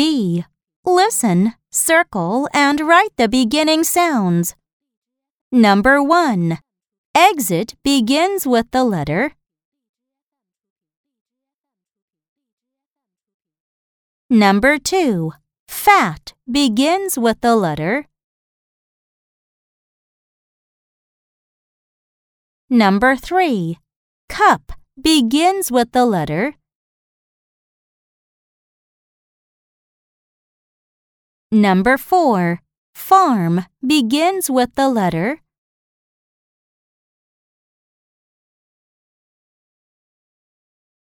B. Listen, circle, and write the beginning sounds. Number 1. Exit begins with the letter Number 2. Fat begins with the letter Number 3. Cup begins with the letter Number 4. Farm begins with the letter